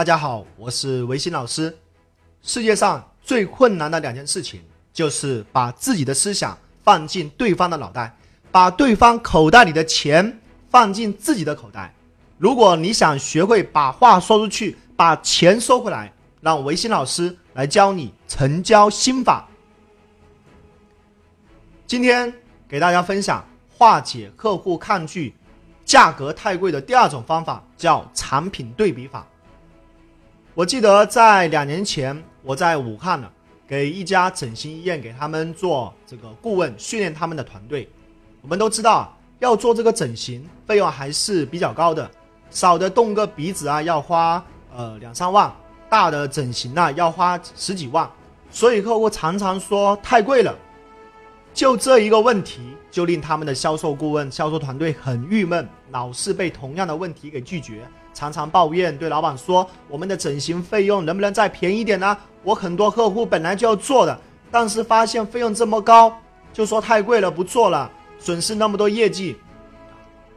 大家好，我是维新老师。世界上最困难的两件事情，就是把自己的思想放进对方的脑袋，把对方口袋里的钱放进自己的口袋。如果你想学会把话说出去，把钱收回来，让维新老师来教你成交心法。今天给大家分享化解客户抗拒价格太贵的第二种方法，叫产品对比法。我记得在两年前，我在武汉呢，给一家整形医院给他们做这个顾问，训练他们的团队。我们都知道，要做这个整形，费用还是比较高的，少的动个鼻子啊，要花呃两三万；大的整形啊，要花十几万。所以客户常常说太贵了。就这一个问题，就令他们的销售顾问、销售团队很郁闷，老是被同样的问题给拒绝。常常抱怨，对老板说：“我们的整形费用能不能再便宜点呢？我很多客户本来就要做的，但是发现费用这么高，就说太贵了，不做了，损失那么多业绩。”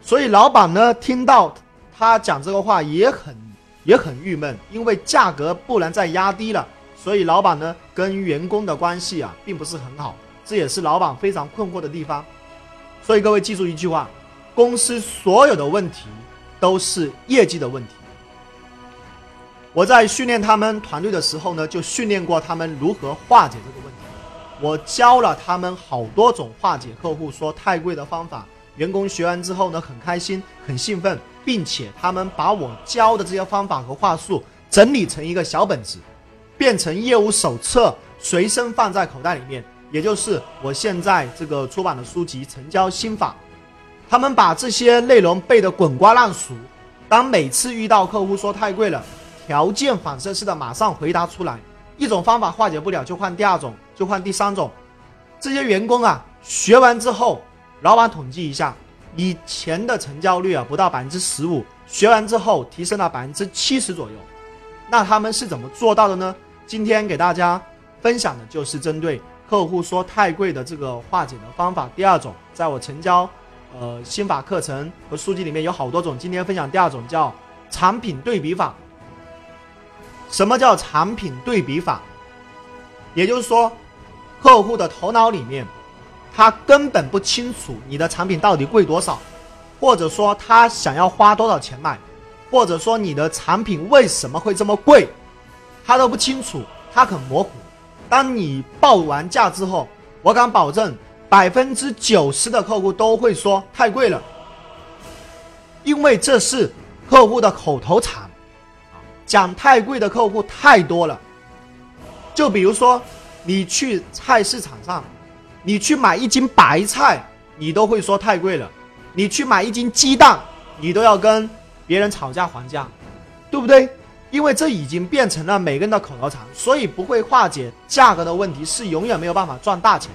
所以老板呢，听到他讲这个话也很也很郁闷，因为价格不能再压低了，所以老板呢跟员工的关系啊并不是很好，这也是老板非常困惑的地方。所以各位记住一句话：公司所有的问题。都是业绩的问题。我在训练他们团队的时候呢，就训练过他们如何化解这个问题。我教了他们好多种化解客户说太贵的方法。员工学完之后呢，很开心，很兴奋，并且他们把我教的这些方法和话术整理成一个小本子，变成业务手册，随身放在口袋里面，也就是我现在这个出版的书籍《成交心法》。他们把这些内容背得滚瓜烂熟，当每次遇到客户说太贵了，条件反射式的马上回答出来。一种方法化解不了，就换第二种，就换第三种。这些员工啊，学完之后，老板统计一下，以前的成交率啊不到百分之十五，学完之后提升了百分之七十左右。那他们是怎么做到的呢？今天给大家分享的就是针对客户说太贵的这个化解的方法。第二种，在我成交。呃，心法课程和书籍里面有好多种，今天分享第二种叫产品对比法。什么叫产品对比法？也就是说，客户的头脑里面，他根本不清楚你的产品到底贵多少，或者说他想要花多少钱买，或者说你的产品为什么会这么贵，他都不清楚，他很模糊。当你报完价之后，我敢保证。百分之九十的客户都会说太贵了，因为这是客户的口头禅，讲太贵的客户太多了。就比如说，你去菜市场上，你去买一斤白菜，你都会说太贵了；你去买一斤鸡蛋，你都要跟别人讨价还价，对不对？因为这已经变成了每个人的口头禅，所以不会化解价格的问题，是永远没有办法赚大钱。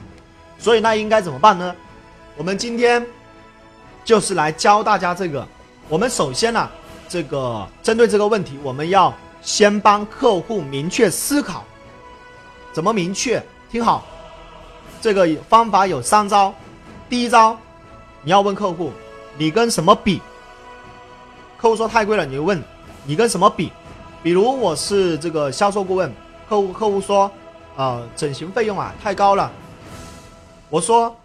所以那应该怎么办呢？我们今天就是来教大家这个。我们首先呢，这个针对这个问题，我们要先帮客户明确思考，怎么明确？听好，这个方法有三招。第一招，你要问客户，你跟什么比？客户说太贵了，你就问你跟什么比？比如我是这个销售顾问，客户客户说，呃，整形费用啊太高了。我说，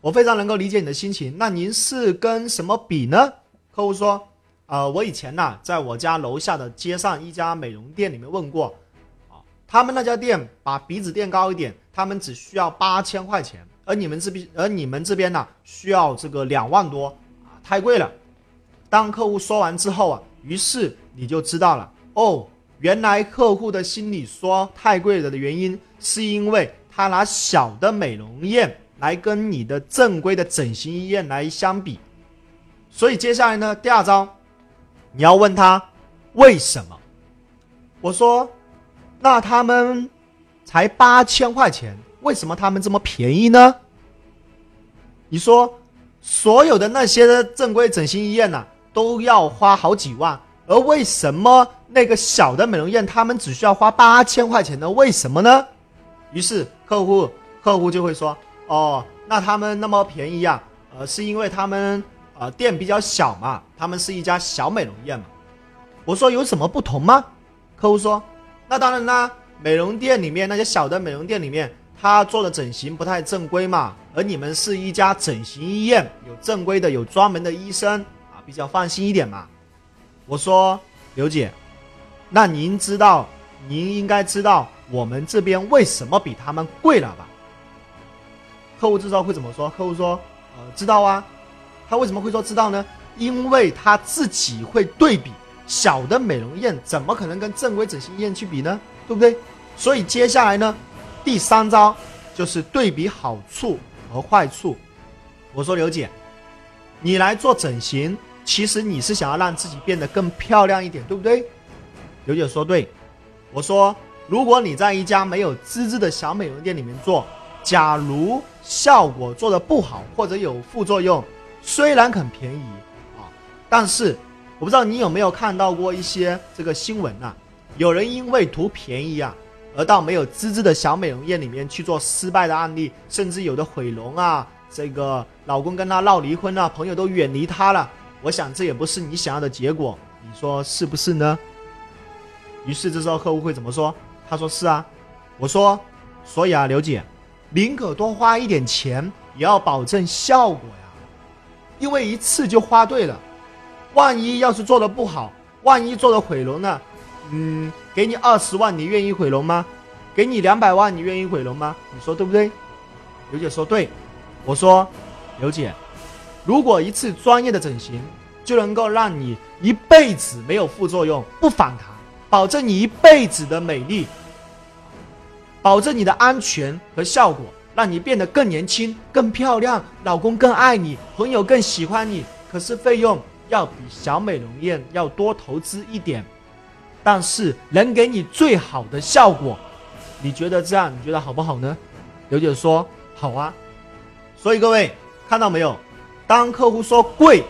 我非常能够理解你的心情。那您是跟什么比呢？客户说，呃，我以前呢，在我家楼下的街上一家美容店里面问过，啊，他们那家店把鼻子垫高一点，他们只需要八千块钱，而你们这边，而你们这边呢，需要这个两万多，啊，太贵了。当客户说完之后啊，于是你就知道了，哦，原来客户的心里说太贵了的原因，是因为。他拿小的美容院来跟你的正规的整形医院来相比，所以接下来呢，第二招，你要问他为什么？我说，那他们才八千块钱，为什么他们这么便宜呢？你说，所有的那些正规整形医院呢，都要花好几万，而为什么那个小的美容院他们只需要花八千块钱呢？为什么呢？于是客户客户就会说：“哦，那他们那么便宜呀？呃，是因为他们呃店比较小嘛，他们是一家小美容院嘛。我说有什么不同吗？客户说，那当然啦，美容店里面那些小的美容店里面，他做的整形不太正规嘛，而你们是一家整形医院，有正规的，有专门的医生啊，比较放心一点嘛。我说刘姐，那您知道，您应该知道我们这边为什么比他们贵了吧？客户知道会怎么说？客户说，呃，知道啊。他为什么会说知道呢？因为他自己会对比小的美容院，怎么可能跟正规整形医院去比呢？对不对？所以接下来呢，第三招就是对比好处和坏处。我说刘姐，你来做整形，其实你是想要让自己变得更漂亮一点，对不对？刘姐说对。我说，如果你在一家没有资质的小美容店里面做，假如效果做的不好或者有副作用。虽然很便宜啊，但是我不知道你有没有看到过一些这个新闻呐？有人因为图便宜啊，而到没有资质的小美容院里面去做失败的案例，甚至有的毁容啊，这个老公跟她闹离婚啊，朋友都远离她了。我想这也不是你想要的结果，你说是不是呢？于是这时候客户会怎么说？他说是啊。我说，所以啊，刘姐，宁可多花一点钱，也要保证效果呀。因为一次就花对了，万一要是做的不好，万一做的毁容呢？嗯，给你二十万，你愿意毁容吗？给你两百万，你愿意毁容吗？你说对不对？刘姐说对。我说，刘姐，如果一次专业的整形就能够让你一辈子没有副作用、不反弹，保证你一辈子的美丽，保证你的安全和效果。让你变得更年轻、更漂亮，老公更爱你，朋友更喜欢你。可是费用要比小美容院要多投资一点，但是能给你最好的效果。你觉得这样？你觉得好不好呢？刘姐说好啊。所以各位看到没有？当客户说贵，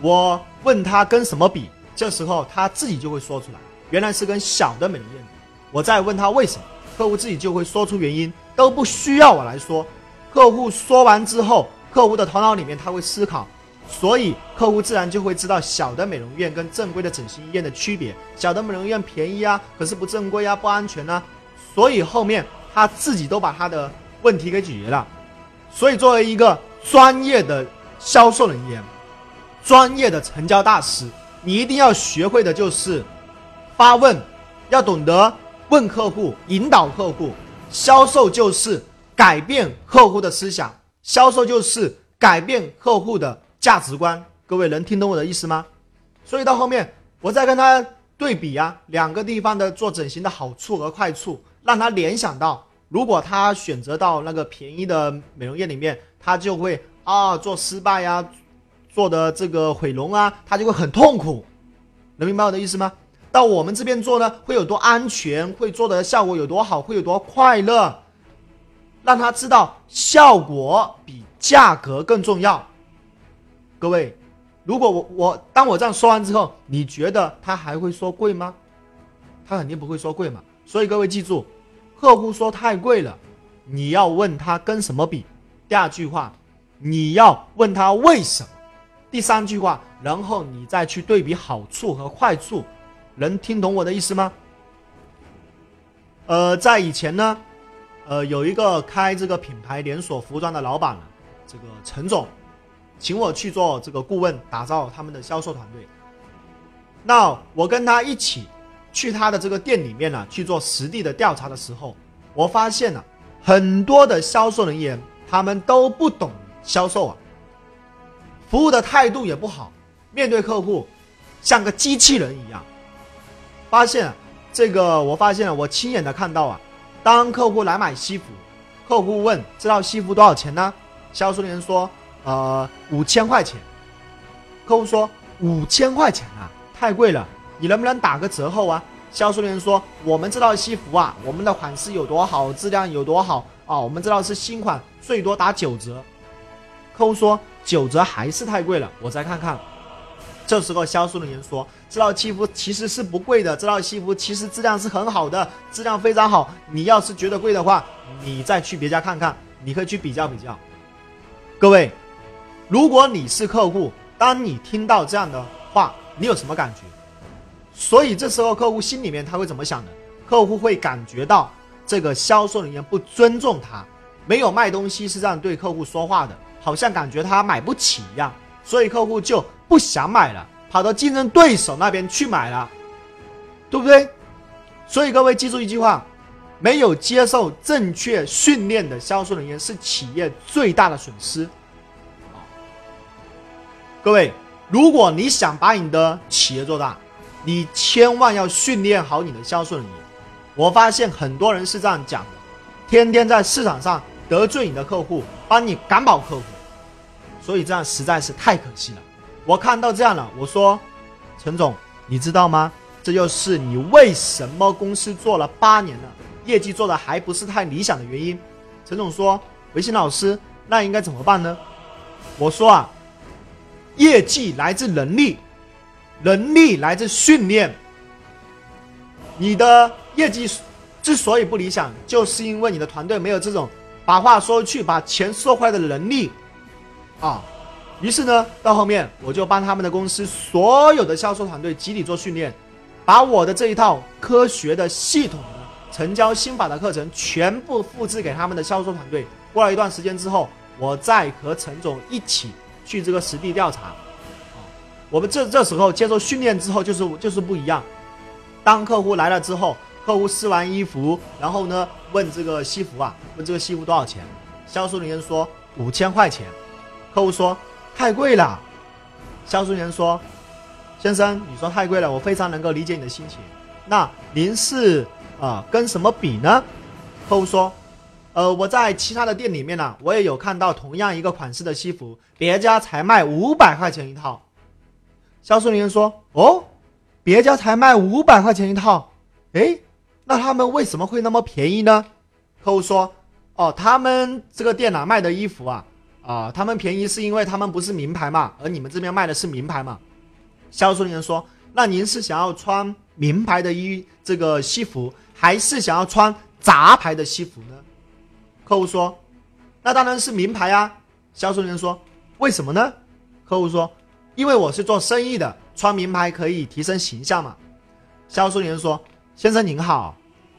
我问他跟什么比，这时候他自己就会说出来，原来是跟小的美容院比。我再问他为什么，客户自己就会说出原因。都不需要我来说，客户说完之后，客户的头脑里面他会思考，所以客户自然就会知道小的美容院跟正规的整形医院的区别。小的美容院便宜啊，可是不正规啊，不安全啊，所以后面他自己都把他的问题给解决了。所以作为一个专业的销售人员，专业的成交大师，你一定要学会的就是发问，要懂得问客户，引导客户。销售就是改变客户的思想，销售就是改变客户的价值观。各位能听懂我的意思吗？所以到后面我再跟他对比啊，两个地方的做整形的好处和坏处，让他联想到，如果他选择到那个便宜的美容院里面，他就会啊做失败呀，做的这个毁容啊，他就会很痛苦。能明白我的意思吗？到我们这边做呢，会有多安全？会做的效果有多好？会有多快乐？让他知道效果比价格更重要。各位，如果我我当我这样说完之后，你觉得他还会说贵吗？他肯定不会说贵嘛。所以各位记住，客户说太贵了，你要问他跟什么比。第二句话，你要问他为什么。第三句话，然后你再去对比好处和坏处。能听懂我的意思吗？呃，在以前呢，呃，有一个开这个品牌连锁服装的老板，这个陈总，请我去做这个顾问，打造他们的销售团队。那我跟他一起去他的这个店里面呢，去做实地的调查的时候，我发现了很多的销售人员，他们都不懂销售啊，服务的态度也不好，面对客户像个机器人一样。发现这个，我发现了，我亲眼的看到啊。当客户来买西服，客户问这套西服多少钱呢？销售人员说，呃，五千块钱。客户说五千块钱啊，太贵了，你能不能打个折后啊？销售人员说，我们这套西服啊，我们的款式有多好，质量有多好啊，我们这套是新款，最多打九折。客户说九折还是太贵了，我再看看。这时候销售人员说：“这套西服其实是不贵的，这套西服其实质量是很好的，质量非常好。你要是觉得贵的话，你再去别家看看，你可以去比较比较。”各位，如果你是客户，当你听到这样的话，你有什么感觉？所以这时候客户心里面他会怎么想的？客户会感觉到这个销售人员不尊重他，没有卖东西是这样对客户说话的，好像感觉他买不起一样，所以客户就不想买了，跑到竞争对手那边去买了，对不对？所以各位记住一句话：没有接受正确训练的销售人员是企业最大的损失。各位，如果你想把你的企业做大，你千万要训练好你的销售人员。我发现很多人是这样讲的，天天在市场上得罪你的客户，帮你赶跑客户，所以这样实在是太可惜了。我看到这样了，我说，陈总，你知道吗？这就是你为什么公司做了八年了，业绩做的还不是太理想的原因。陈总说，维新老师，那应该怎么办呢？我说啊，业绩来自能力，能力来自训练，你的。业绩之所以不理想，就是因为你的团队没有这种把话说去、把钱说回来的能力啊。于是呢，到后面我就帮他们的公司所有的销售团队集体做训练，把我的这一套科学的系统的成交心法的课程全部复制给他们的销售团队。过了一段时间之后，我再和陈总一起去这个实地调查。我们这这时候接受训练之后，就是就是不一样。当客户来了之后。客户试完衣服，然后呢，问这个西服啊，问这个西服多少钱？销售人员说五千块钱。客户说太贵了。销售人员说，先生，你说太贵了，我非常能够理解你的心情。那您是啊跟什么比呢？客户说，呃，我在其他的店里面呢，我也有看到同样一个款式的西服，别家才卖五百块钱一套。销售人员说，哦，别家才卖五百块钱一套，哎。那他们为什么会那么便宜呢？客户说：“哦，他们这个店啊卖的衣服啊，啊，他们便宜是因为他们不是名牌嘛，而你们这边卖的是名牌嘛。”销售人员说：“那您是想要穿名牌的衣这个西服，还是想要穿杂牌的西服呢？”客户说：“那当然是名牌啊。”销售人员说：“为什么呢？”客户说：“因为我是做生意的，穿名牌可以提升形象嘛。”销售员说。先生您好，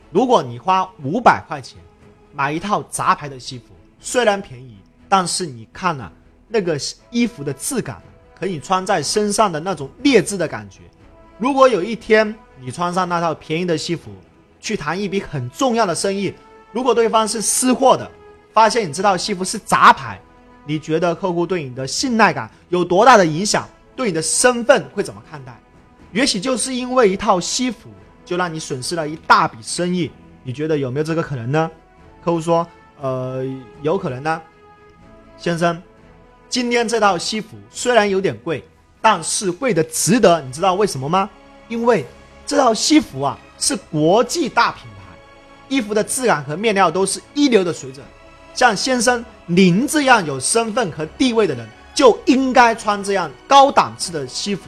如果你花五百块钱买一套杂牌的西服，虽然便宜，但是你看了那个衣服的质感，可以穿在身上的那种劣质的感觉。如果有一天你穿上那套便宜的西服，去谈一笔很重要的生意，如果对方是私货的，发现你这套西服是杂牌，你觉得客户对你的信赖感有多大的影响？对你的身份会怎么看待？也许就是因为一套西服。就让你损失了一大笔生意，你觉得有没有这个可能呢？客户说：“呃，有可能呢。”先生，今天这套西服虽然有点贵，但是贵的值得。你知道为什么吗？因为这套西服啊是国际大品牌，衣服的质感和面料都是一流的水准。像先生您这样有身份和地位的人，就应该穿这样高档次的西服。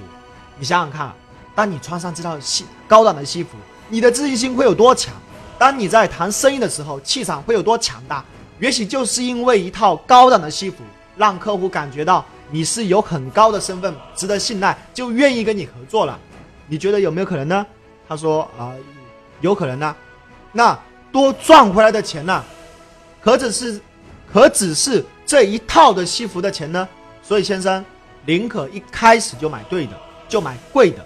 你想想看。当你穿上这套西高档的西服，你的自信心会有多强？当你在谈生意的时候，气场会有多强大？也许就是因为一套高档的西服，让客户感觉到你是有很高的身份，值得信赖，就愿意跟你合作了。你觉得有没有可能呢？他说啊，有可能呢。那多赚回来的钱呢？何止是，何止是这一套的西服的钱呢？所以先生，宁可一开始就买对的，就买贵的。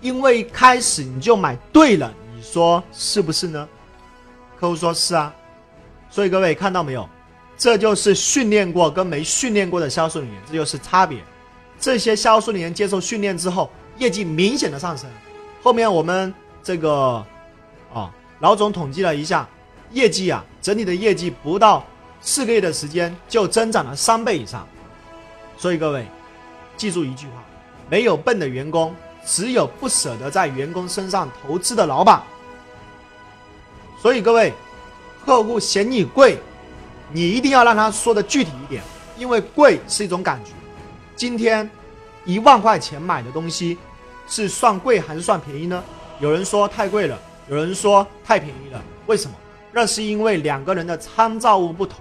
因为一开始你就买对了，你说是不是呢？客户说是啊，所以各位看到没有？这就是训练过跟没训练过的销售人员，这就是差别。这些销售人员接受训练之后，业绩明显的上升。后面我们这个啊，老总统计了一下，业绩啊，整体的业绩不到四个月的时间就增长了三倍以上。所以各位记住一句话：没有笨的员工。只有不舍得在员工身上投资的老板，所以各位，客户嫌你贵，你一定要让他说的具体一点，因为贵是一种感觉。今天一万块钱买的东西是算贵还是算便宜呢？有人说太贵了，有人说太便宜了。为什么？那是因为两个人的参照物不同。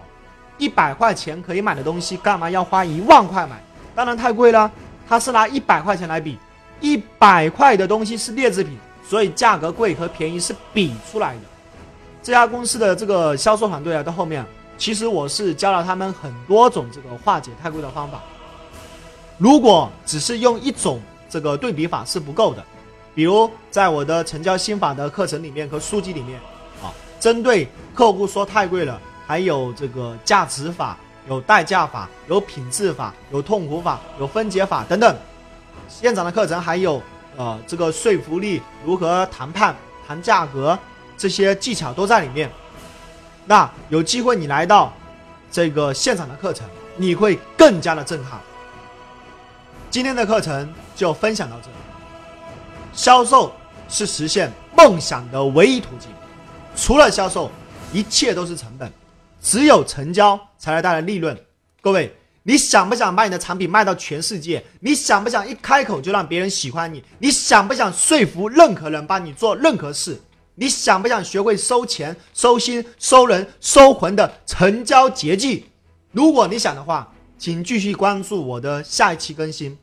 一百块钱可以买的东西，干嘛要花一万块买？当然太贵了。他是拿一百块钱来比。一百块的东西是劣质品，所以价格贵和便宜是比出来的。这家公司的这个销售团队啊，到后面，其实我是教了他们很多种这个化解太贵的方法。如果只是用一种这个对比法是不够的，比如在我的成交心法的课程里面和书籍里面，针对客户说太贵了，还有这个价值法、有代价法、有品质法、有痛苦法、有分解法等等。现场的课程还有呃这个说服力如何谈判、谈价格这些技巧都在里面。那有机会你来到这个现场的课程，你会更加的震撼。今天的课程就分享到这里。销售是实现梦想的唯一途径，除了销售，一切都是成本，只有成交才能带来利润。各位，你想不想把你的产品卖到全世界？你想不想一开口就让别人喜欢你？你想不想说服任何人帮你做任何事？你想不想学会收钱、收心、收人、收魂的成交捷径？如果你想的话。请继续关注我的下一期更新。